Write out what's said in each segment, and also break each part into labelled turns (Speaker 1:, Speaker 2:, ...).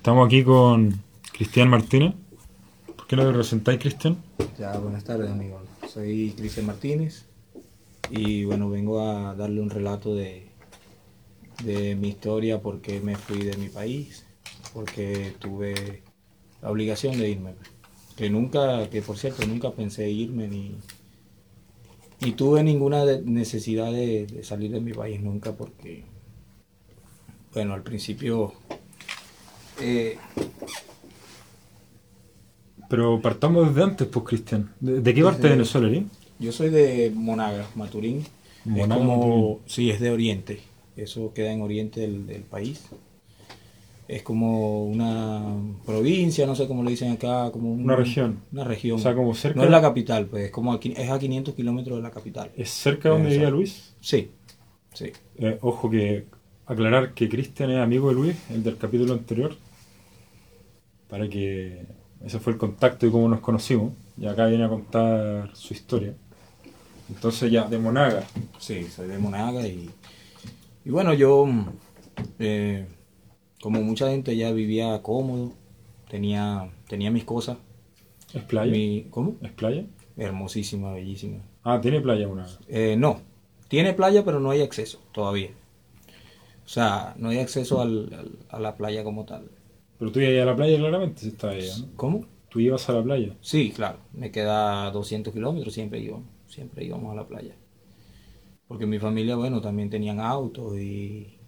Speaker 1: Estamos aquí con Cristian Martínez. ¿Por qué no te presentáis, Cristian?
Speaker 2: Ya, buenas tardes, amigo. Soy Cristian Martínez y bueno, vengo a darle un relato de, de mi historia, por qué me fui de mi país, porque tuve la obligación de irme. Que nunca, que por cierto, nunca pensé irme ni, ni tuve ninguna necesidad de salir de mi país nunca porque, bueno, al principio, eh,
Speaker 1: Pero partamos desde antes, pues, Cristian. ¿De, de qué parte de Venezuela eres?
Speaker 2: yo soy de Monaga, Maturín.
Speaker 1: Monaga,
Speaker 2: es como,
Speaker 1: Maturín.
Speaker 2: sí, es de Oriente. Eso queda en Oriente del, del país. Es como una provincia, no sé cómo le dicen acá, como un-
Speaker 1: Una región.
Speaker 2: Una región.
Speaker 1: O sea, como cerca-
Speaker 2: No es la capital, pues, es como aquí, es a 500 kilómetros de la capital.
Speaker 1: ¿Es cerca de donde vivía Luis?
Speaker 2: Sí, sí.
Speaker 1: Eh, ojo que aclarar que Cristian es amigo de Luis, el del capítulo anterior, para que ese fue el contacto y cómo nos conocimos. Y acá viene a contar su historia. Entonces ya, de Monaga.
Speaker 2: Sí, soy de Monaga y, y bueno, yo, mm, eh, como mucha gente ya vivía cómodo, tenía, tenía mis cosas.
Speaker 1: ¿Es playa?
Speaker 2: Mi, ¿Cómo?
Speaker 1: ¿Es playa?
Speaker 2: Hermosísima, bellísima.
Speaker 1: Ah, tiene playa Monaga.
Speaker 2: Eh, no, tiene playa pero no hay acceso todavía. O sea, no hay acceso al- al- a la playa como tal.
Speaker 1: Pero tú ibas a la playa claramente, si allá, ¿no?
Speaker 2: ¿Cómo?
Speaker 1: Tú ibas a la playa.
Speaker 2: Sí, claro, me queda 200 kilómetros, siempre íbamos, siempre íbamos a la playa. Porque mi familia, bueno, también tenían autos y,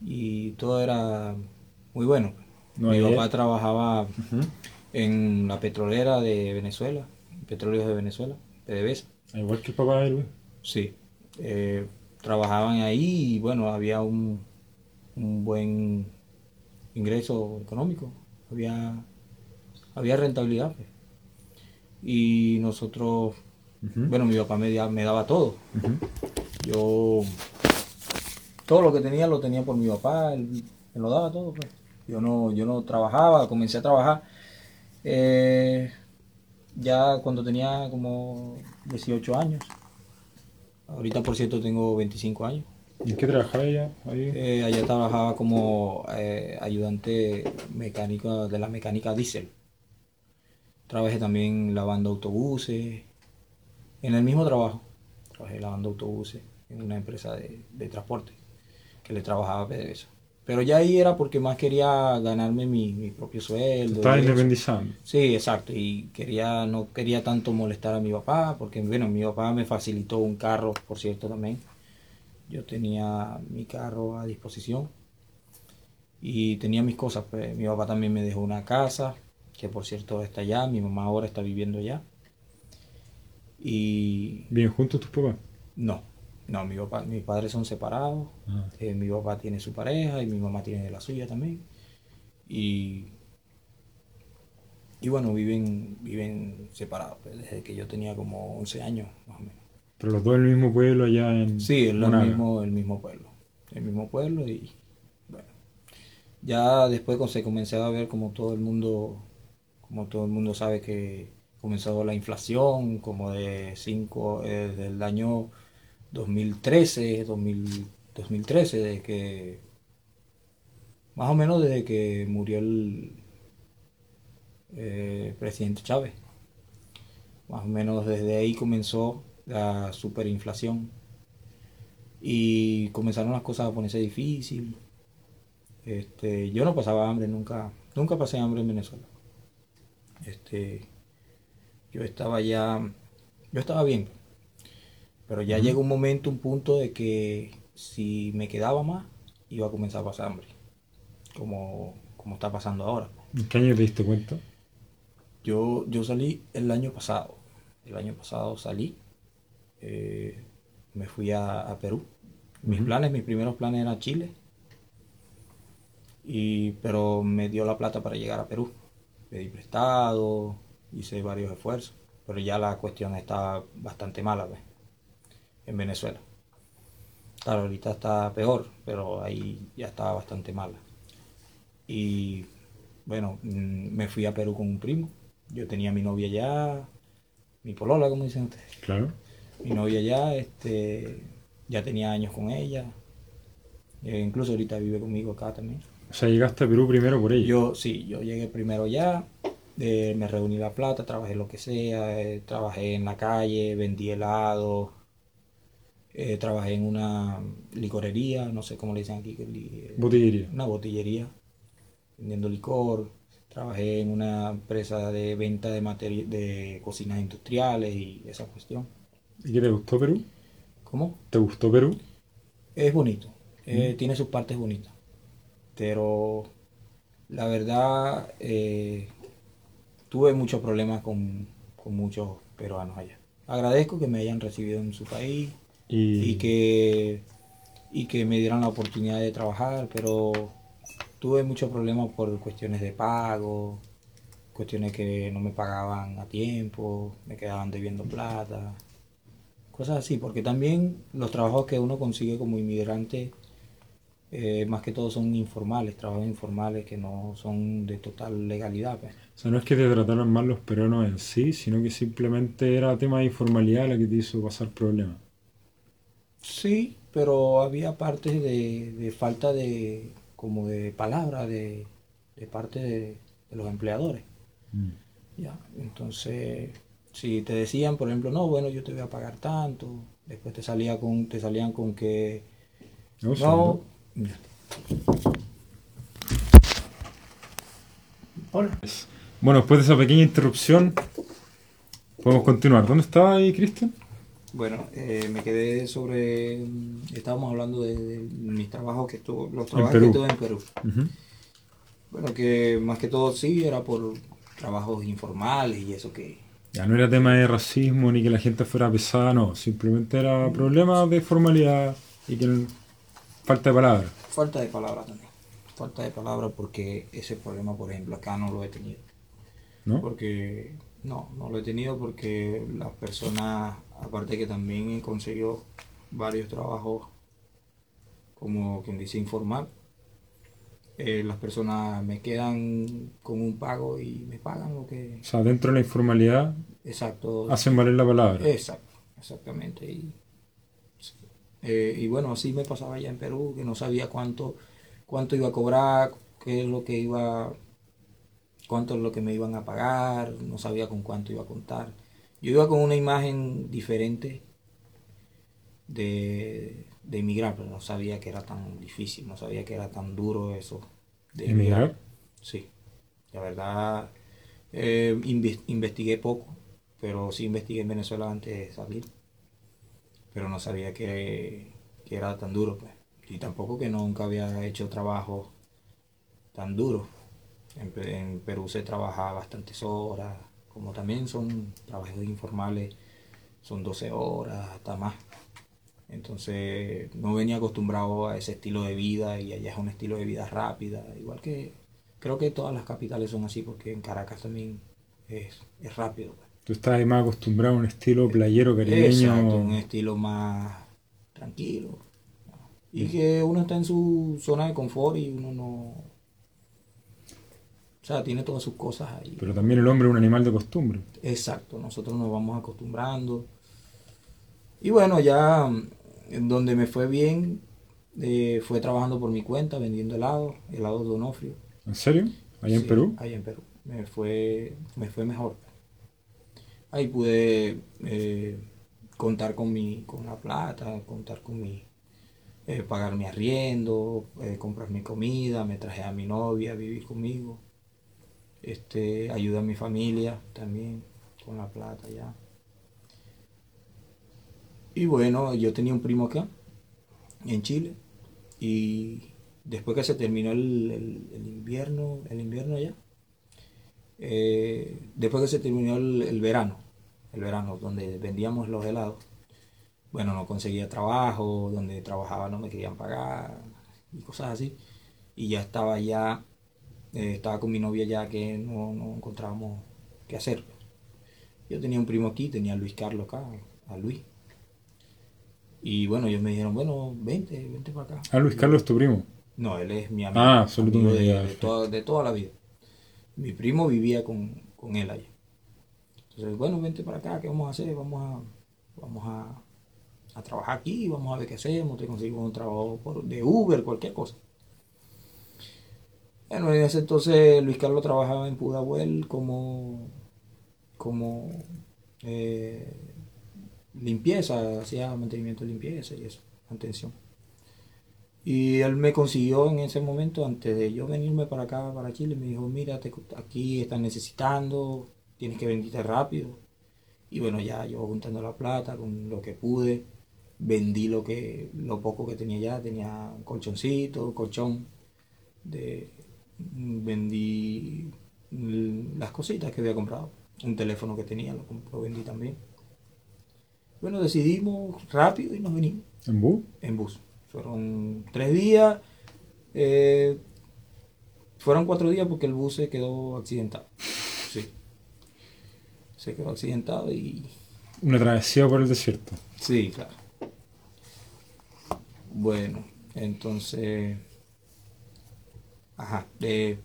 Speaker 2: y todo era muy bueno.
Speaker 1: No
Speaker 2: mi papá trabajaba en la petrolera de Venezuela, Petróleos de Venezuela, PDVSA.
Speaker 1: Ah, Igual que el papá de Luis.
Speaker 2: Sí, eh, trabajaban ahí y bueno, había un, un buen ingreso económico, había, había rentabilidad. pues. Y nosotros, bueno, mi papá me, me daba todo. Yo, todo lo que tenía lo tenía por mi papá, él me lo daba todo. pues. Yo no, yo no trabajaba, comencé a trabajar eh, ya cuando tenía como 18 años. Ahorita, por cierto, tengo 25 años.
Speaker 1: ¿Y en qué trabajaba ella ahí?
Speaker 2: Eh, allá trabajaba como eh, ayudante mecánico de la mecánica diésel. Trabajé también lavando autobuses. En el mismo trabajo, trabajé lavando autobuses en una empresa de, de transporte que le trabajaba a PDVSA. Pero ya ahí era porque más quería ganarme mi, mi propio sueldo.
Speaker 1: Estaba
Speaker 2: eso.
Speaker 1: independizando.
Speaker 2: Sí, exacto. Y quería, no quería tanto molestar a mi papá, porque bueno, mi papá me facilitó un carro, por cierto, también. Yo tenía mi carro a disposición y tenía mis cosas. Pues mi papá también me dejó una casa, que por cierto está allá. Mi mamá ahora está viviendo allá. Y
Speaker 1: ¿Viven juntos tus papás?
Speaker 2: no, no, mi papá, mis padres son separados.
Speaker 1: Ah.
Speaker 2: Eh, mi papá tiene su pareja y mi mamá tiene la suya también. Y, y bueno, viven, viven separados pues, desde que yo tenía como 11 años, más o menos.
Speaker 1: Pero los dos en el mismo pueblo allá en
Speaker 2: Sí, es el mismo, el mismo pueblo. El mismo pueblo y bueno. Ya después se comencé a ver como todo el mundo, como todo el mundo sabe que comenzó la inflación, como de 5, del año 2013, 2000 2013, desde que, más o menos desde que murió el eh, presidente Chávez. Más o menos desde ahí comenzó la superinflación y comenzaron las cosas a ponerse difícil. Este, yo no pasaba hambre nunca, nunca pasé hambre en Venezuela. Este, yo estaba ya, yo estaba bien, pero ya llegó un momento, un punto de que si me quedaba más, iba a comenzar a pasar hambre, como, como está pasando ahora.
Speaker 1: ¿En qué año te diste cuenta?
Speaker 2: Yo, yo salí el año pasado. El año pasado salí. Eh, me fui a, a Perú. Mis planes, mis primeros planes eran Chile. Y, pero me dio la plata para llegar a Perú. Pedí prestado, hice varios esfuerzos. Pero ya la cuestión está bastante mala pues, en Venezuela. Claro, ahorita está peor, pero ahí ya estaba bastante mala. Y bueno, mm, me fui a Perú con un primo. Yo tenía mi novia allá, mi polola, como dicen ustedes.
Speaker 1: Claro.
Speaker 2: Mi novia allá, este, ya tenía años con ella. Eh, incluso ahorita vive conmigo acá también.
Speaker 1: O sea, llegaste a Perú primero por ella.
Speaker 2: Yo, sí, yo llegué primero ya, eh, me reuní la plata, trabajé lo que sea, eh, trabajé en la calle, vendí helado, eh, trabajé en una licorería, no sé cómo le dicen aquí,
Speaker 1: Botillería.
Speaker 2: una botillería, vendiendo licor. Trabajé en una empresa de venta de, de cocinas industriales y esa cuestión.
Speaker 1: ¿Y qué te gustó Perú?
Speaker 2: ¿Cómo?
Speaker 1: ¿Te gustó Perú?
Speaker 2: Es bonito, eh, tiene sus partes bonitas, pero la verdad eh, tuve muchos problemas con, con muchos peruanos allá. Agradezco que me hayan recibido en su país
Speaker 1: Y,
Speaker 2: y que, y que me dieran la oportunidad de trabajar, pero tuve muchos problemas por cuestiones de pago, cuestiones que no me pagaban a tiempo, me quedaban debiendo plata, cosas así, porque también los trabajos que uno consigue como inmigrante, eh, más que todo son informales, trabajos informales que no son de total legalidad. pues.
Speaker 1: o sea, no es que te trataran mal los peruanos en sí, sino que simplemente era tema de informalidad la que te hizo pasar problemas.
Speaker 2: Sí, pero había partes de, de falta de, como de palabra de, de parte de, de los empleadores.
Speaker 1: Mm.
Speaker 2: Ya, entonces, si te decían, por ejemplo, no, bueno, yo te voy a pagar tanto, después te salía con, te salían con que
Speaker 1: No,
Speaker 2: no. Hola.
Speaker 1: Bueno, después de esa pequeña interrupción, podemos continuar. ¿Dónde estaba ahí, Cristian?
Speaker 2: Bueno, eh, me quedé sobre, estábamos hablando de, de mis trabajos que estuve, los trabajos que tuve en Perú. Bueno, que más que todo sí, era por trabajos informales y eso que...
Speaker 1: Ya no era tema de racismo ni que la gente fuera pesada, no. Simplemente era problemas de formalidad y que no- falta de palabras.
Speaker 2: Falta de palabra también. Falta de palabra porque ese problema, por ejemplo, acá no lo he tenido.
Speaker 1: ¿no?
Speaker 2: Porque no, no lo he tenido porque las personas, aparte que también he conseguido varios trabajos, como quien dice informal, eh, las personas me quedan con un pago y me pagan lo que...
Speaker 1: O sea, dentro de la informalidad
Speaker 2: Exacto.
Speaker 1: hacen valer la palabra.
Speaker 2: Exacto, exactamente. Y, eh, y bueno, así me pasaba allá en Perú, que no sabía cuánto, cuánto iba a cobrar, qué es lo que iba, cuánto es lo que me iban a pagar, no sabía con cuánto iba a contar. Yo iba con una imagen diferente de, de emigrar, pero no sabía que era tan difícil, no sabía que era tan duro eso de
Speaker 1: ¿Emigrar?
Speaker 2: Sí, la verdad, eh, inves- investigué poco, pero sí investigué en Venezuela antes de salir, pero no sabía que, que era tan duro, pues. Y tampoco que nunca había hecho trabajo tan duro. En Perú se trabaja bastantes horas, como también son trabajos informales, son 12 horas, hasta más. Entonces no venía acostumbrado a ese estilo de vida y allá es un estilo de vida rápida, igual que creo que todas las capitales son así porque en Caracas también es, es rápido. pues.
Speaker 1: Tú estás más acostumbrado a un estilo playero caribeño.
Speaker 2: Exacto, un estilo más tranquilo. Y que uno está en su zona de confort y uno no... O sea, tiene todas sus cosas ahí.
Speaker 1: Pero también el hombre es un animal de costumbre.
Speaker 2: Exacto, nosotros nos vamos acostumbrando. Y bueno, ya en donde me fue bien eh, fue trabajando por mi cuenta, vendiendo helados, helados Donofrio.
Speaker 1: ¿En serio? ¿Allá en
Speaker 2: Sí,
Speaker 1: Perú?
Speaker 2: Ahí en Perú. Me fue, me fue mejor. Ahí pude eh, contar con mi, con la plata, contar con mi, eh, pagar mi arriendo, comprar mi comida, me traje a mi novia a vivir conmigo. Este, ayuda a mi familia también con la plata ya. Y bueno, yo tenía un primo acá, en Chile, y después que se terminó el, invierno, el invierno allá, eh, después que se terminó el, el verano, el verano donde vendíamos los helados, bueno, no conseguía trabajo, donde trabajaba no me querían pagar y cosas así, y ya estaba ya, eh, estaba con mi novia ya que no, no encontrábamos qué hacer. Yo tenía un primo aquí, tenía a Luis Carlos acá, a Luis. Y bueno, ellos me dijeron, bueno, vente, vente para acá.
Speaker 1: Ah, Luis Carlos es tu primo.
Speaker 2: No, él es mi amigo.
Speaker 1: Ah,
Speaker 2: amigo de toda, de toda la vida. Mi primo vivía con, con él allá. Entonces, bueno, vente para acá, ¿qué vamos a hacer? Vamos a, vamos a, a trabajar aquí, vamos a ver qué hacemos, te conseguimos un trabajo por- de Uber, cualquier cosa. Bueno, en ese entonces Luis Carlos trabajaba en Pudahuel como, como eh, limpieza, hacía mantenimiento de limpieza y eso, mantención. Y él me consiguió en ese momento, antes de yo venirme para acá, para Chile, me dijo, mira, te- aquí están necesitando, tienes que venirte rápido. Y bueno, ya yo juntando la plata con lo que pude, vendí lo que lo poco que tenía ya, tenía un colchoncito, colchón, de, vendí las cositas que había comprado, un teléfono que tenía, lo vendí también. Bueno, decidimos rápido y nos venimos
Speaker 1: ¿En bus?
Speaker 2: en bus. Fueron tres días, eh, fueron cuatro días porque el bus se quedó accidentado. Sí. Se quedó accidentado y
Speaker 1: Una travesía por el desierto.
Speaker 2: Sí, claro. Bueno, entonces, ajá, eh,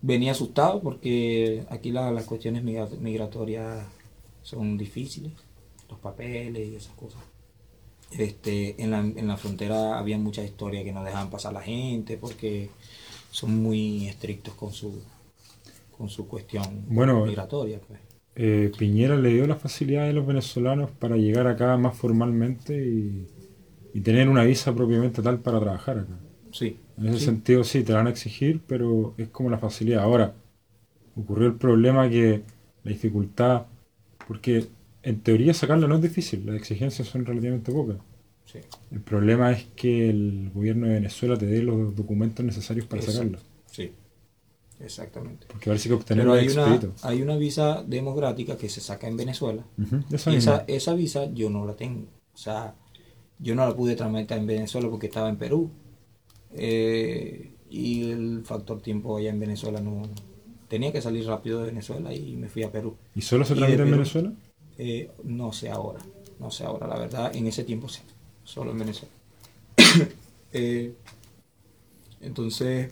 Speaker 2: venía asustado porque aquí la- las cuestiones migra- migratorias son difíciles, los papeles y esas cosas. Este, en la, en la frontera había muchas historias que no dejaban pasar la gente porque son muy estrictos con su con su cuestión
Speaker 1: Bueno,
Speaker 2: migratoria, pues.
Speaker 1: Eh, Piñera le dio las facilidades a los venezolanos para llegar acá más formalmente y, y tener una visa propiamente tal para trabajar acá.
Speaker 2: Sí.
Speaker 1: En ese
Speaker 2: sí.
Speaker 1: sentido sí, te la van a exigir, pero es como la facilidad. Ahora, ocurrió el problema que la dificultad, porque en teoría sacarla no es difícil, las exigencias son relativamente pocas.
Speaker 2: sí.
Speaker 1: El problema es que el gobierno de Venezuela te dé los documentos necesarios para
Speaker 2: Exacto.
Speaker 1: sacarla.
Speaker 2: Sí, exactamente.
Speaker 1: Porque parece que obtenerlo
Speaker 2: Pero hay una, hay una visa democrática que se saca en Venezuela.
Speaker 1: Esa
Speaker 2: Y esa, visa yo no la tengo. O sea, yo no la pude tramitar en Venezuela porque estaba en Perú. Eh, y el factor tiempo allá en Venezuela no... Tenía que salir rápido de Venezuela y me fui a Perú.
Speaker 1: ¿Y solo se tramita en. Venezuela?
Speaker 2: Eh, no sé ahora, no sé ahora, la verdad, en ese tiempo sí, solo en Venezuela. Eh, entonces,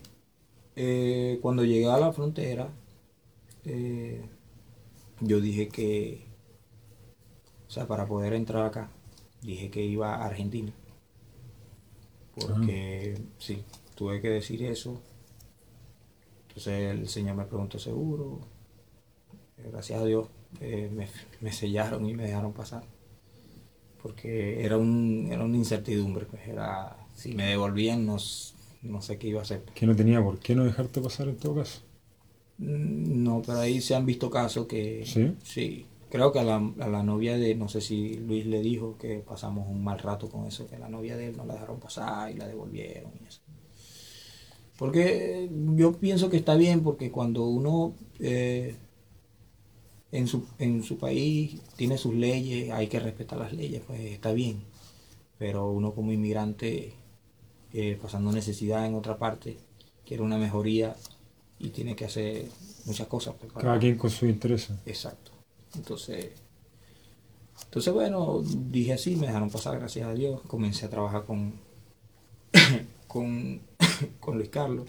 Speaker 2: eh, cuando llegué a la frontera, yo dije que, o sea, para poder entrar acá, dije que iba a Argentina. Porque, sí, tuve que decir eso. Entonces el señor me preguntó seguro. Gracias a Dios eh, me, me sellaron y me dejaron pasar. Porque era, un, era una incertidumbre. Pues era, si me devolvían, no, no sé qué iba a hacer.
Speaker 1: Que no tenía por qué no dejarte pasar en todo caso.
Speaker 2: Mm, No, pero ahí se han visto casos que...
Speaker 1: ¿Sí?
Speaker 2: Creo que a la, a la novia de, no sé si Luis le dijo que pasamos un mal rato con eso, que la novia de él no la dejaron pasar y la devolvieron y eso. Porque yo pienso que está bien, porque cuando uno eh, en, su, en su país tiene sus leyes, hay que respetar las leyes, pues está bien. Pero uno como inmigrante, eh, pasando necesidad en otra parte, quiere una mejoría y tiene que hacer muchas cosas. pues, para-
Speaker 1: Cada quien con sus intereses.
Speaker 2: Exacto. Entonces, entonces bueno, dije así, me dejaron pasar, gracias a Dios. Comencé a trabajar con, con, con Luis Carlos.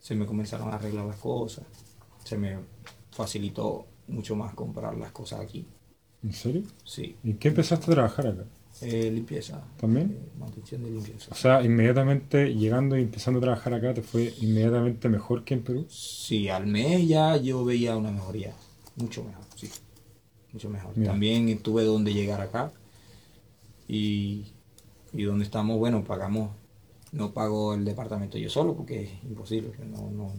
Speaker 2: Se me comenzaron a arreglar las cosas. Se me facilitó mucho más comprar las cosas aquí.
Speaker 1: ¿En serio?
Speaker 2: Sí.
Speaker 1: ¿Y qué empezaste a trabajar acá?
Speaker 2: Eh, limpieza.
Speaker 1: ¿También?
Speaker 2: eh, mantención de limpieza.
Speaker 1: O sea, inmediatamente llegando y empezando a trabajar acá, ¿te fue inmediatamente mejor que en Perú?
Speaker 2: Sí, al mes ya yo veía una mejoría. Mucho mejor, sí. Mucho mejor.
Speaker 1: Mira.
Speaker 2: También tuve donde llegar acá. Y, y donde estamos, bueno, pagamos. No pago el departamento yo solo porque es imposible. No, no,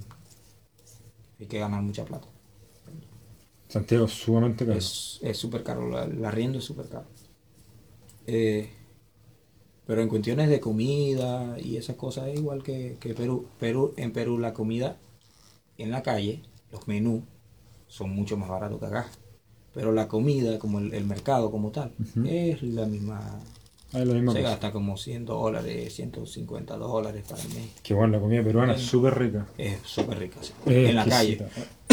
Speaker 2: hay que ganar mucha plata.
Speaker 1: Santiago es sumamente caro.
Speaker 2: Es súper caro, la, la arriendo es súper caro. Eh, pero en cuestiones de comida y esas cosas es igual que, que Perú. Perú. En Perú la comida en la calle, los menús, son mucho más baratos que acá. Pero la comida, como el, el mercado como tal, es la misma...
Speaker 1: Ah, es la misma
Speaker 2: Se
Speaker 1: cosa.
Speaker 2: gasta como 100 dólares, 150 dólares para el mes.
Speaker 1: Que bueno, la comida peruana es súper rica.
Speaker 2: Es súper rica. sí.
Speaker 1: Es
Speaker 2: en la calle.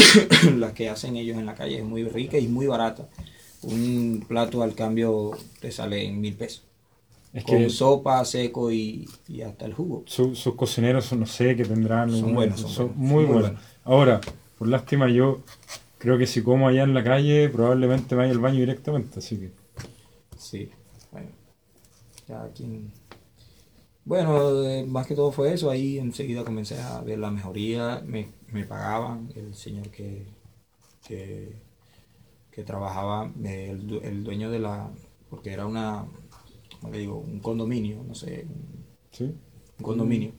Speaker 2: la que hacen ellos en la calle es muy rica y muy barata. Un plato al cambio te sale en mil pesos.
Speaker 1: Es
Speaker 2: con
Speaker 1: que
Speaker 2: sopa, seco y, y hasta el jugo.
Speaker 1: su- sus cocineros, son, no sé, que tendrán...
Speaker 2: Son buenos, son buenos,
Speaker 1: muy buenos.
Speaker 2: buenos.
Speaker 1: Ahora, por lástima, yo creo que si como allá en la calle, probablemente me vaya al baño directamente, así que...
Speaker 2: Sí, bueno. Cada quien. Bueno, eh, más que todo fue eso, ahí enseguida comencé a ver la mejoría, me, me pagaban, el señor que, que, que trabajaba, eh, el, el dueño de la, porque era una, ¿cómo le digo? Un condominio, no sé, un-
Speaker 1: ¿Sí?
Speaker 2: un condominio.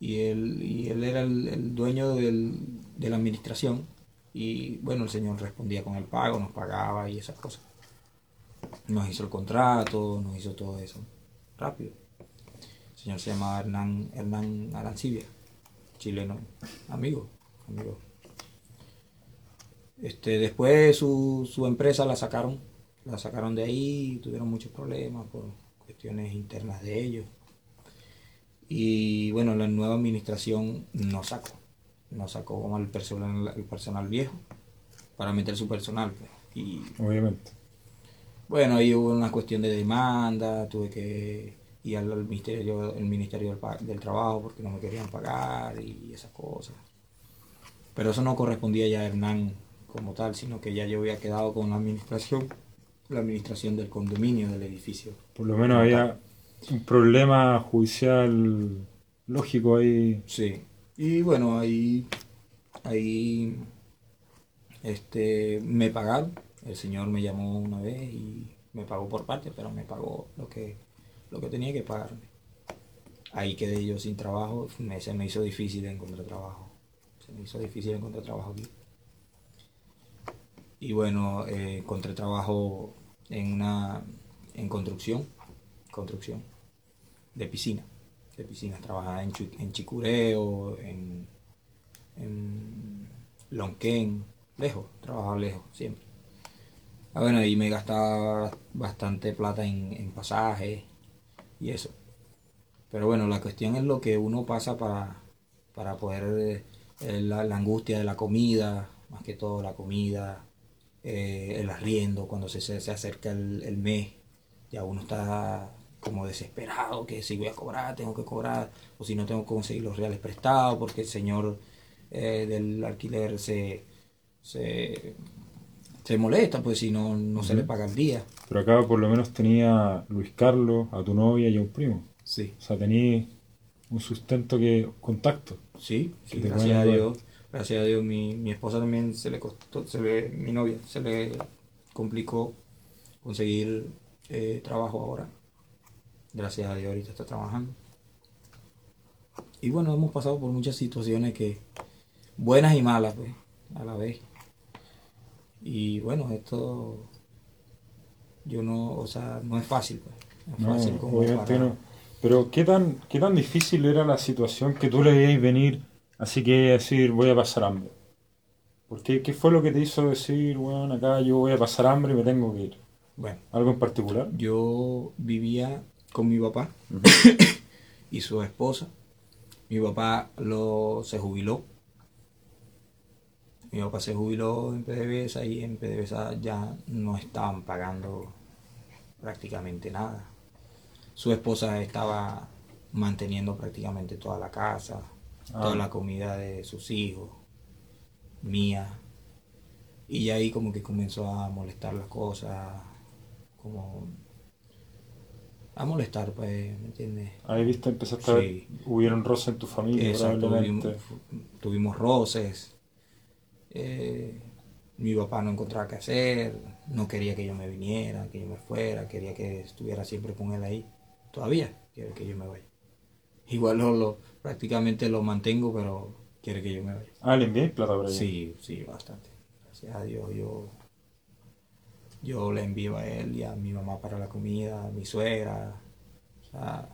Speaker 2: Y él, y él era el, el dueño del- de la administración. Y bueno, el señor respondía con el pago, nos pagaba y esas cosas. Nos hizo el contrato, nos hizo todo eso. Rápido. El señor se llamaba Hernán, Hernán Arancibia, chileno, amigo, amigo. Este, después su, su empresa la sacaron, la sacaron de ahí, tuvieron muchos problemas por cuestiones internas de ellos. Y bueno, la nueva administración nos sacó, nos sacó como el personal, el personal viejo para meter su personal. pues. Y
Speaker 1: Obviamente.
Speaker 2: bueno, ahí hubo una cuestión de demanda, tuve que ir al, al ministerio, el ministerio del, del trabajo porque no me querían pagar y esas cosas. Pero eso no correspondía ya a Hernán como tal, sino que ya yo había quedado con la administración, la administración del condominio del edificio.
Speaker 1: Por lo menos había un problema judicial lógico ahí.
Speaker 2: Sí. Y bueno, ahí, ahí este, me pagaron. El señor me llamó una vez y me pagó por parte, pero me pagó lo que, lo que tenía que pagarme. Ahí quedé yo sin trabajo. Me- se me hizo difícil encontrar trabajo. Se me hizo difícil encontrar trabajo aquí. Y bueno, eh, encontré trabajo en una en construcción, construcción de piscina, de piscinas. Trabajaba en, en Chicureo, en, en Lonquén, lejos, trabajaba lejos siempre. Ah, bueno, y me gastaba bastante plata en, en pasajes y eso. Pero bueno, la cuestión es lo que uno pasa para, para poder, eh, la, la angustia de la comida, más que todo la comida, eh, el arriendo, cuando se, se, se acerca el, el mes, ya uno está como desesperado, que si voy a cobrar, tengo que cobrar, o si no tengo que conseguir los reales prestados, porque el señor eh, del alquiler se, se, se molesta, pues si no, no se le paga el día.
Speaker 1: Pero acá por lo menos tenía Luis Carlos, a tu novia y a un primo.
Speaker 2: Sí.
Speaker 1: O sea, tenía un sustento que contacto.
Speaker 2: Sí, sí,
Speaker 1: Que te
Speaker 2: gracias a Dios. Gracias a Dios, mi, mi esposa también se le costó, se le, mi novia, se le complicó conseguir eh, trabajo ahora. Gracias a Dios, ahorita está trabajando. Y bueno, hemos pasado por muchas situaciones que, buenas y malas, pues, a la vez. Y bueno, esto, yo no, o sea, no es fácil, pues. No es
Speaker 1: No,
Speaker 2: fácil como
Speaker 1: obviamente no. Pero ¿qué tan, qué tan difícil era la situación que tú le veías venir, así que decir voy a pasar hambre? ¿Por qué, ¿Qué fue lo que te hizo decir, bueno, acá yo voy a pasar hambre y me tengo que ir?
Speaker 2: Bueno,
Speaker 1: ¿Algo en particular?
Speaker 2: yo vivía con mi papá y su esposa. Mi papá lo, se jubiló. Mi papá se jubiló en PDVSA y en PDVSA ya no estaban pagando prácticamente nada. Su esposa estaba manteniendo prácticamente toda la casa,
Speaker 1: Ah.
Speaker 2: toda la comida de sus hijos, mía. Y ya ahí como que comenzó a molestar las cosas, como a molestar, pues, ¿me entiendes?
Speaker 1: Ahí viste, empezaste a ver,
Speaker 2: Sí.
Speaker 1: hubieron roces en tu familia,
Speaker 2: Exacto, tuvimos roces. Eh, mi papá no encontraba qué hacer, no quería que yo me viniera, que yo me fuera, quería que estuviera siempre con él ahí. Todavía quiere que yo me vaya. Igual lo, lo- prácticamente lo mantengo, pero quiere que yo me vaya.
Speaker 1: Ah, le envié plata allá.
Speaker 2: Sí, sí, bastante. Gracias a Dios yo, yo le envío a él y a mi mamá para la comida, a mi suegra, o sea,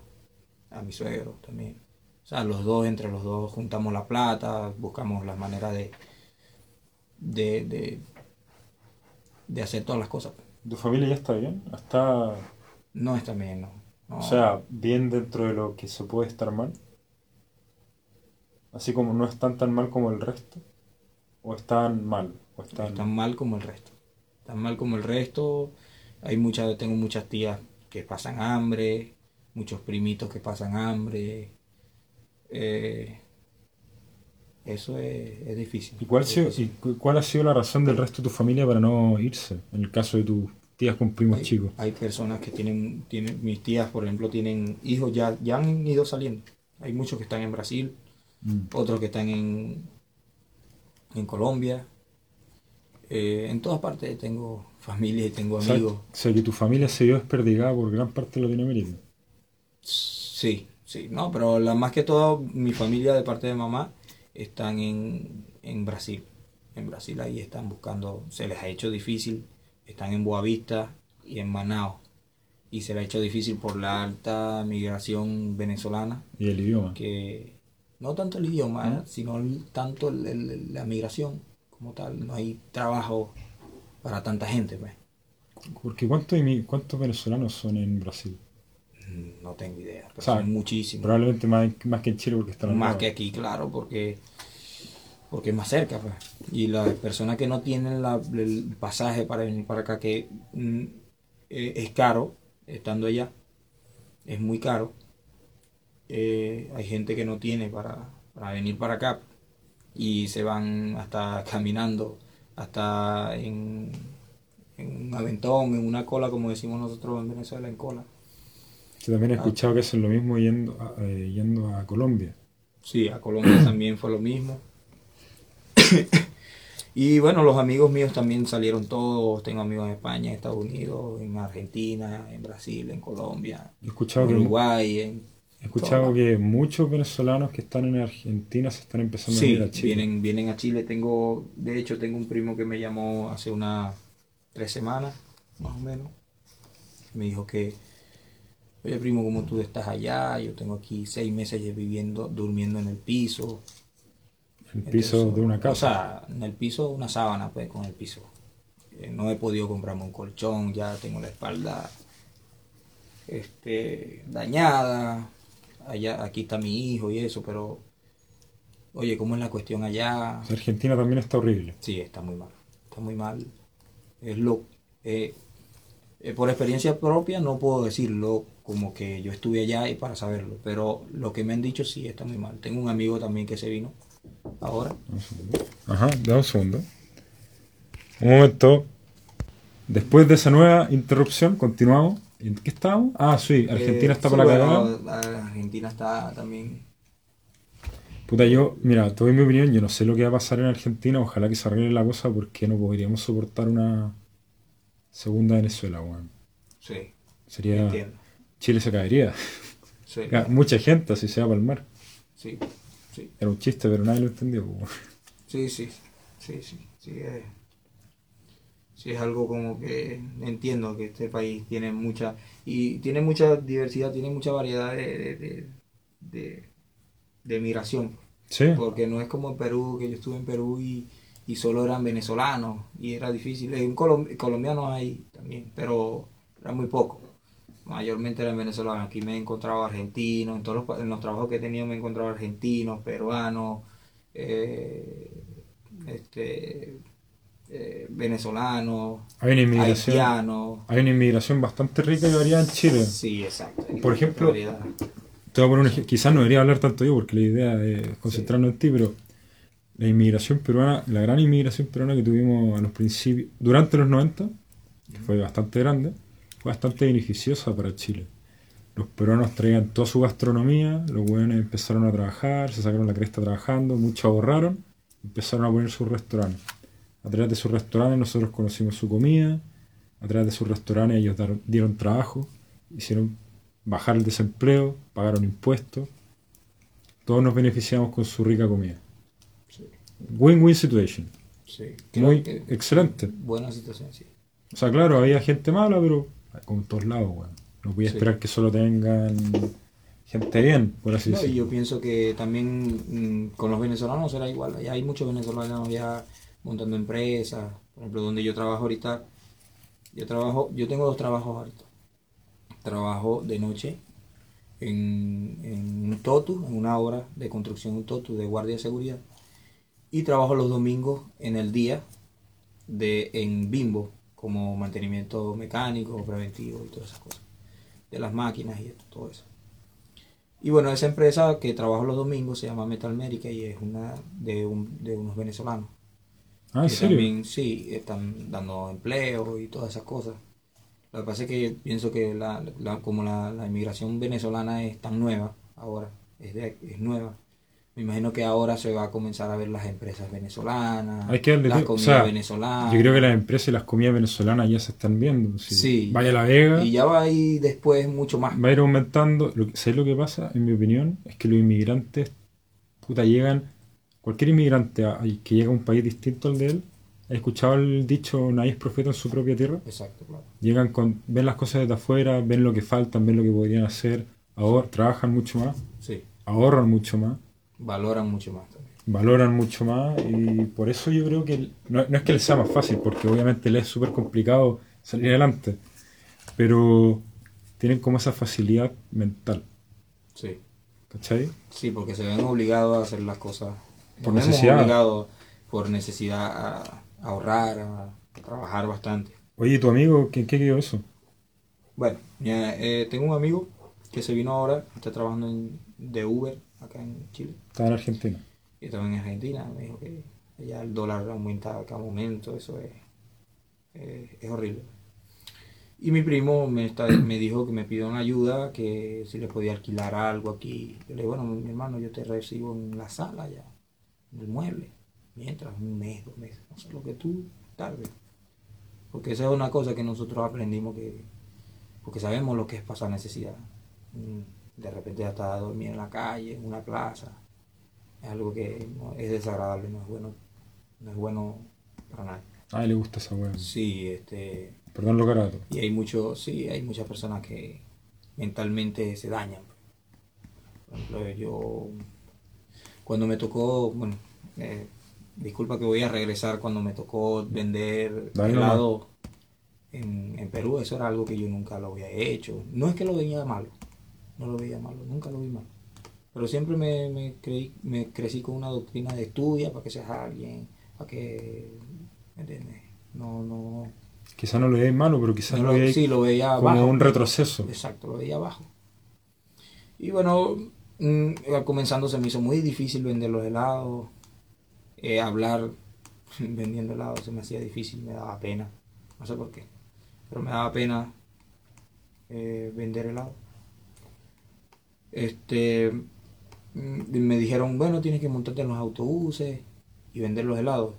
Speaker 2: a mi suegro también. O sea, los dos, entre los dos, juntamos la plata, buscamos la manera de, de, de, de hacer todas las cosas.
Speaker 1: ¿Tu familia ya está bien? ¿Está,
Speaker 2: No está bien, no. no.
Speaker 1: o sea, bien dentro de lo que se puede estar mal? Así como no están tan mal como el resto. ¿O están mal? ¿O están...
Speaker 2: tan mal como el resto. Tan mal como el resto. Hay muchas, tengo muchas tías que pasan hambre, muchos primitos que pasan hambre. Eh, eso es, es difícil.
Speaker 1: ¿Y cuál, ha
Speaker 2: Es
Speaker 1: sido-
Speaker 2: difícil.
Speaker 1: y cu- cuál ha sido la razón del resto de tu familia para no irse? En el caso de tu tías con primos
Speaker 2: hay,
Speaker 1: chicos.
Speaker 2: Hay personas que tienen, tienen, mis tías, por ejemplo, tienen hijos, ya, ya han ido saliendo. Hay muchos que están en Brasil,
Speaker 1: Mm.
Speaker 2: otros que están en, en Colombia. Eh, en todas partes tengo familia y tengo amigos.
Speaker 1: o sea, que tu familia se vio desperdigada por gran parte de Latinoamérica.
Speaker 2: Sí, sí, no, pero la, más que todo mi familia de parte de mamá están en, en Brasil. En Brasil ahí están buscando, se les ha hecho difícil, están en Boavista y en Manao. Y se les ha hecho difícil por la alta migración venezolana,
Speaker 1: Y el idioma.
Speaker 2: que no tanto el idioma, sino el- tanto el- el- la migración como tal. No hay trabajo para tanta gente, pues.
Speaker 1: Porque ¿cuántos, ¿cuántos venezolanos son en Brasil?
Speaker 2: No tengo idea, pero
Speaker 1: O sea,
Speaker 2: son muchísimos.
Speaker 1: Probablemente más, más que en Chile porque están
Speaker 2: más que aquí, claro, porque porque es más cerca, pues. Y las personas que no tienen la- el pasaje para venir para acá, que mm, eh, es caro, estando allá, es muy caro. Eh, hay gente que no tiene para, para venir para acá y se van hasta caminando, hasta en, en un aventón, en una cola, como decimos nosotros en Venezuela, en cola.
Speaker 1: También he
Speaker 2: Ah.
Speaker 1: escuchado que hacen lo mismo yendo a, eh, yendo a Colombia.
Speaker 2: Sí, a Colombia también fue lo mismo. y bueno, los amigos míos también salieron todos. Tengo amigos en España, en Estados Unidos, en Argentina, en Brasil, en Colombia,
Speaker 1: He escuchado,
Speaker 2: en Uruguay. En,
Speaker 1: he escuchado que muchos venezolanos que están en Argentina se están empezando a ir a Chile.
Speaker 2: vienen, vienen a Chile. Tengo, de hecho, tengo un primo que me llamó hace unas tres semanas, más o menos. Me dijo que, oye primo, como tú estás allá, yo tengo aquí seis meses viviendo, durmiendo en el piso.
Speaker 1: el piso de una
Speaker 2: O
Speaker 1: casa.
Speaker 2: sea, en el piso una sábana, pues, con el piso. Eh, no he podido comprarme un colchón, ya tengo la espalda este, dañada. Allá, aquí está mi hijo y eso, pero oye, ¿cómo es la cuestión allá?
Speaker 1: O Argentina también está horrible.
Speaker 2: Sí, está muy mal. Está muy mal. Es lo. eh, eh, por experiencia propia no puedo decirlo como que yo estuve allá y para saberlo, pero lo que me han dicho sí está muy mal. Tengo un amigo también que se vino ahora.
Speaker 1: Un segundo. Ajá, dame un segundo. Un momento. Después de esa nueva interrupción, continuamos. ¿En qué estábamos? Ah, sí, Argentina
Speaker 2: Eh,
Speaker 1: está
Speaker 2: sí,
Speaker 1: para la cagada.
Speaker 2: Argentina está también.
Speaker 1: Puta, yo, mira, te doy mi opinión. Yo no sé lo que va a pasar en Argentina. Ojalá que se arregle la cosa porque no podríamos soportar una segunda Venezuela, weón.
Speaker 2: Sí,
Speaker 1: Sería.
Speaker 2: entiendo.
Speaker 1: Chile se caería.
Speaker 2: Sí,
Speaker 1: Mucha gente así se va para el mar.
Speaker 2: sí, sí.
Speaker 1: Era un chiste, pero nadie lo entendió.
Speaker 2: Sí, sí, sí, sí, sí, es, sí es algo como que entiendo que este país tiene mucha, y tiene mucha diversidad, tiene mucha variedad de, de, de, de- de migración,
Speaker 1: Sí,
Speaker 2: porque no es como en Perú, que yo estuve en Perú y, y solo eran venezolanos, y era difícil, en Colom- colombianos hay también, pero era muy poco. Mayormente eran venezolanos. Aquí me he encontrado argentinos, en todos los, en los trabajos que he tenido me he encontrado argentinos, peruanos, eh, este, eh, venezolanos,
Speaker 1: hay una inmigración.
Speaker 2: haitianos.
Speaker 1: Hay una inmigración bastante rica y variada en Chile.
Speaker 2: Sí, exacto.
Speaker 1: Por ejemplo,
Speaker 2: variedad.
Speaker 1: Te voy a poner un Quizás no debería hablar tanto yo porque la idea es concentrarnos en ti, pero la inmigración peruana, la gran inmigración peruana que tuvimos a los principios, durante los 90, que fue bastante grande, fue bastante beneficiosa para Chile. Los peruanos traían toda su gastronomía, los buenos empezaron a trabajar, se sacaron la cresta trabajando, muchos ahorraron, empezaron a poner sus restaurantes. A través de sus restaurantes nosotros conocimos su comida, a través de sus restaurantes ellos dar- dieron trabajo, hicieron bajar el desempleo, pagaron impuestos, todos nos beneficiamos con su rica comida.
Speaker 2: Sí,
Speaker 1: Win-win situation.
Speaker 2: sí.
Speaker 1: Muy
Speaker 2: que
Speaker 1: excelente.
Speaker 2: buena situación, sí.
Speaker 1: O sea, claro, había gente mala, pero como en todos lados, weón. No voy a
Speaker 2: Sí.
Speaker 1: esperar que solo tengan gente bien, por así
Speaker 2: No,
Speaker 1: decirlo.
Speaker 2: yo pienso que también mm, con los venezolanos será igual. Ya hay muchos venezolanos ya montando empresas. Por ejemplo, donde yo trabajo ahorita, yo trabajo, yo tengo dos trabajos ahorita. Trabajo de noche en, en un totu, en una obra de construcción, un totu de guardia de seguridad. Y trabajo los domingos en el día de, en Bimbo, como mantenimiento mecánico, preventivo y todas esas cosas. De las máquinas y esto, todo eso. Y bueno, esa empresa que trabajo los domingos se llama Metalmérica y es una de, un- de unos venezolanos.
Speaker 1: Ah, ¿en
Speaker 2: que
Speaker 1: serio?
Speaker 2: también, sí, están dando empleo y todas esas cosas. Lo que pasa es que pienso que la, la- como la, la inmigración venezolana es tan nueva ahora, es, de- es nueva, me imagino que ahora se va a comenzar a ver las empresas venezolanas,
Speaker 1: Hay que
Speaker 2: las
Speaker 1: tiempo. O
Speaker 2: comidas
Speaker 1: sea,
Speaker 2: venezolanas.
Speaker 1: Yo creo que las empresas y las comidas venezolanas ya se están viendo. Si
Speaker 2: Sí.
Speaker 1: Vaya La Vega,
Speaker 2: Y ya va a ir después mucho más.
Speaker 1: va a ir aumentando. Lo que, ¿Sabes lo que pasa? En mi opinión, es que los inmigrantes, puta, llegan. Cualquier inmigrante a- que llega a un país distinto al de él, ¿has escuchado el dicho nadie es profeta en su propia tierra?
Speaker 2: Exacto, claro.
Speaker 1: Llegan con, ven las cosas desde afuera, ven lo que faltan, ven lo que podrían hacer, ahor- trabajan mucho más,
Speaker 2: Sí,
Speaker 1: ahorran mucho más,
Speaker 2: valoran mucho más también.
Speaker 1: valoran mucho más y por eso yo creo que no, no es que les sea más fácil, porque obviamente les es súper complicado salir adelante, pero tienen como esa facilidad mental,
Speaker 2: Sí.
Speaker 1: ¿cachai?
Speaker 2: Sí, porque se ven obligados a hacer las cosas.
Speaker 1: Por
Speaker 2: Nos
Speaker 1: necesidad.
Speaker 2: obligados por necesidad a, a ahorrar, a, trabajar bastante.
Speaker 1: Oye, ¿y tu amigo, ¿qué, qué quedó eso?
Speaker 2: Bueno, ya, eh, tengo un amigo que se vino ahora, está trabajando en, de Uber acá en Chile.
Speaker 1: Estaba en Argentina.
Speaker 2: y también en Argentina. Me dijo que ya el dólar aumenta a cada momento, eso es, eh, es horrible. Y mi primo me, está, me dijo que me pidió una ayuda, que si le podía alquilar algo aquí. Yo le dije, bueno, mi hermano, yo te recibo en la sala ya, en el mueble, mientras un mes, dos meses, no sé lo que tú tardes. Porque esa es una cosa que nosotros aprendimos que, porque sabemos lo que es pasar necesidad. De repente hasta dormir en la calle, en una plaza, es algo que no- es desagradable, no es bueno, no es bueno para nadie.
Speaker 1: Ay, le gusta esa weá.
Speaker 2: Sí, este,
Speaker 1: Perdón lo carato.
Speaker 2: y hay mucho, sí, hay muchas personas que mentalmente se dañan. Por ejemplo, yo cuando me tocó, bueno, eh, disculpa que voy a regresar cuando me tocó vender
Speaker 1: Dale
Speaker 2: helado en, en Perú, eso era algo que yo nunca lo había hecho. No es que lo veía malo, no lo veía malo, nunca lo vi malo. Pero siempre me, me, creí, me crecí con una doctrina de estudia para que seas alguien, para que, ¿me entiendes? No, no,
Speaker 1: Quizás no lo veáis malo, pero quizás
Speaker 2: no
Speaker 1: lo veáis
Speaker 2: sí, lo veía
Speaker 1: como
Speaker 2: bajo.
Speaker 1: un retroceso.
Speaker 2: Exacto, lo veía abajo. Y bueno, mm, comenzando se me hizo muy difícil vender los helados. Eh, hablar vendiendo helados se me hacía difícil, me daba pena. No sé por qué. Pero me daba pena eh, vender helado. Este, mm, me dijeron, bueno, tienes que montarte en los autobuses y vender los helados.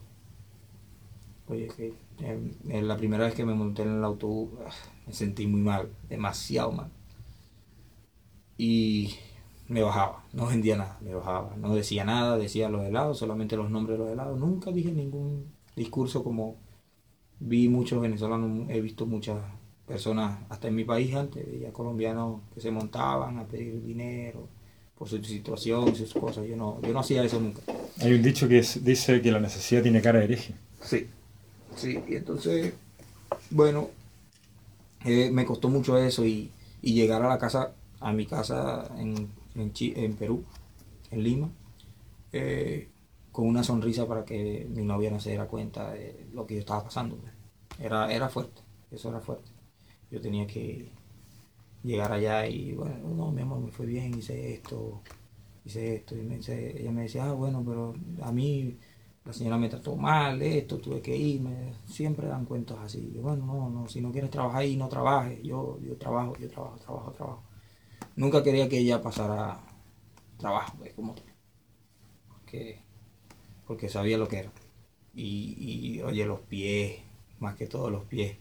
Speaker 2: Oye, que eh, la primera vez que me monté en el autobús ah, me sentí muy mal, demasiado mal. Y me bajaba, no vendía nada, me bajaba, no decía nada, decía los helados, solamente los nombres de los helados. Nunca dije ningún discurso como vi muchos venezolanos, he visto muchas personas, hasta en mi país antes, veía colombianos que se montaban a pedir dinero por su situación, sus cosas. Yo no, yo no hacía eso nunca.
Speaker 1: Hay un dicho que es- dice que la necesidad tiene cara de hereje.
Speaker 2: Sí, sí, y entonces, bueno, eh, me costó mucho eso y, y llegar a la casa, a mi casa en, en, Chi- en Perú, en Lima, eh, con una sonrisa para que mi novia no se diera cuenta de lo que yo estaba pasando. Era, era fuerte, eso era fuerte. Yo tenía que llegar allá y, bueno, no, mi amor, me fue bien, hice esto, hice esto. Y ella me decía, ah, bueno, pero a mí la señora me trató mal, esto, tuve que irme. Siempre dan cuentos así. Yo, bueno, no, no, si no quieres trabajar ahí, no trabajes. Yo, yo trabajo, yo trabajo, trabajo, trabajo. Nunca quería que ella pasara trabajo, pues, como. Porque, porque sabía lo que era. Y, y, oye, los pies, más que todo los pies,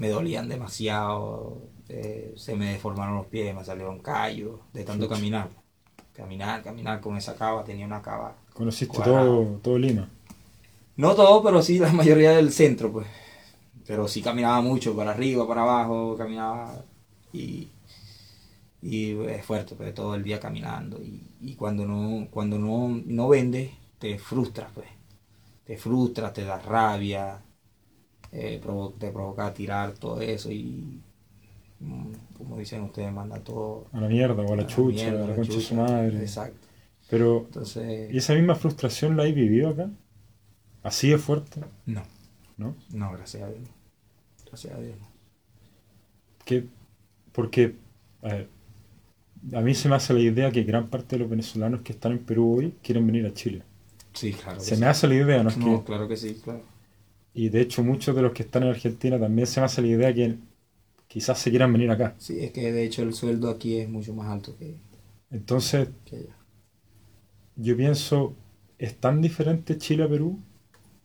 Speaker 2: me dolían demasiado. eh, se me deformaron los pies, me salieron callos de tanto caminar. Caminar, caminar con esa cava, tenía una cava
Speaker 1: Conociste todo, todo Lima.
Speaker 2: no todo, pero sí la mayoría del centro, pues. Pero sí caminaba mucho, para arriba, para abajo, caminaba y, y es fuerte, pues todo el día caminando. Y, y cuando no, cuando no, no vendes, te frustras, pues. Te frustras, te da rabia, eh, te provoca tirar todo eso y, mm, como dicen ustedes, manda todo
Speaker 1: A la mierda, o a la chucha,
Speaker 2: mierda,
Speaker 1: a la concha de su madre.
Speaker 2: Exacto.
Speaker 1: Pero,
Speaker 2: Entonces,
Speaker 1: ¿y esa misma frustración la has vivido acá? ¿Así de fuerte?
Speaker 2: no,
Speaker 1: ¿No?
Speaker 2: no, gracias a Dios. Gracias a Dios. no.
Speaker 1: Que, porque, a ver, a mí se me hace la idea que gran parte de los venezolanos que están en Perú hoy quieren venir a Chile.
Speaker 2: Sí, claro.
Speaker 1: Se
Speaker 2: sí.
Speaker 1: me hace la idea, ¿no? Es
Speaker 2: No,
Speaker 1: que,
Speaker 2: claro que sí, claro.
Speaker 1: Y de hecho muchos de los que están en Argentina también se me hace la idea que quizás se quieran venir acá.
Speaker 2: Sí, es que de hecho el sueldo aquí es mucho más alto que,
Speaker 1: Entonces,
Speaker 2: que allá.
Speaker 1: yo pienso, ¿es tan diferente Chile a Perú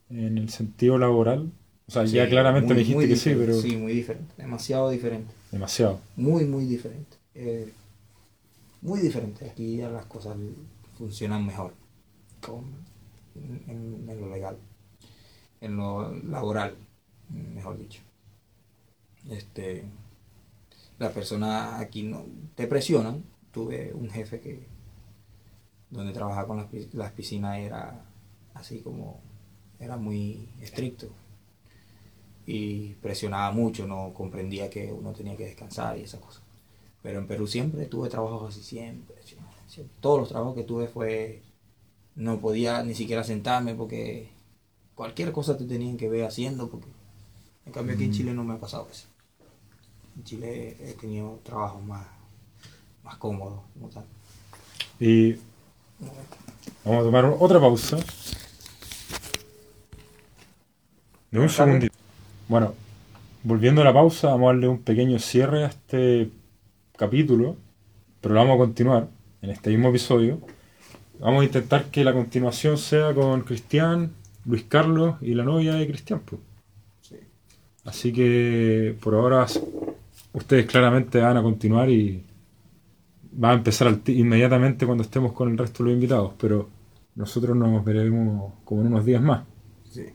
Speaker 1: en el sentido laboral? O sea, ya claramente
Speaker 2: muy-
Speaker 1: me dijiste que sí, pero
Speaker 2: Sí, muy diferente, demasiado diferente.
Speaker 1: demasiado.
Speaker 2: Muy, muy diferente. Eh, muy diferente. Aquí ya las cosas funcionan mejor. con- en, en lo legal. En lo laboral, mejor dicho. Este, las personas aquí no te presionan. Tuve un jefe que donde trabajaba con las, las piscinas era así como era muy estricto y presionaba mucho, no comprendía que uno tenía que descansar y esas cosas. Pero en Perú siempre tuve trabajos así, siempre. Todos los trabajos que tuve fue, no podía ni siquiera sentarme porque cualquier cosa te tenían que ver haciendo, porque en cambio aquí en Chile no me ha pasado eso. En Chile he tenido trabajos más, más cómodos, como tal.
Speaker 1: Y vamos a tomar otra pausa. De un segundito. Bueno, volviendo a la pausa, vamos a darle un pequeño cierre a este capítulo, pero lo vamos a continuar en este mismo episodio. Vamos a intentar que la continuación sea con Cristian, Luis Carlos y la novia de Cristian. pues.
Speaker 2: Sí.
Speaker 1: Así que por ahora ustedes claramente van a continuar y va a empezar inmediatamente cuando estemos con el resto de los invitados, pero nosotros nos veremos como en unos días más.
Speaker 2: Sí.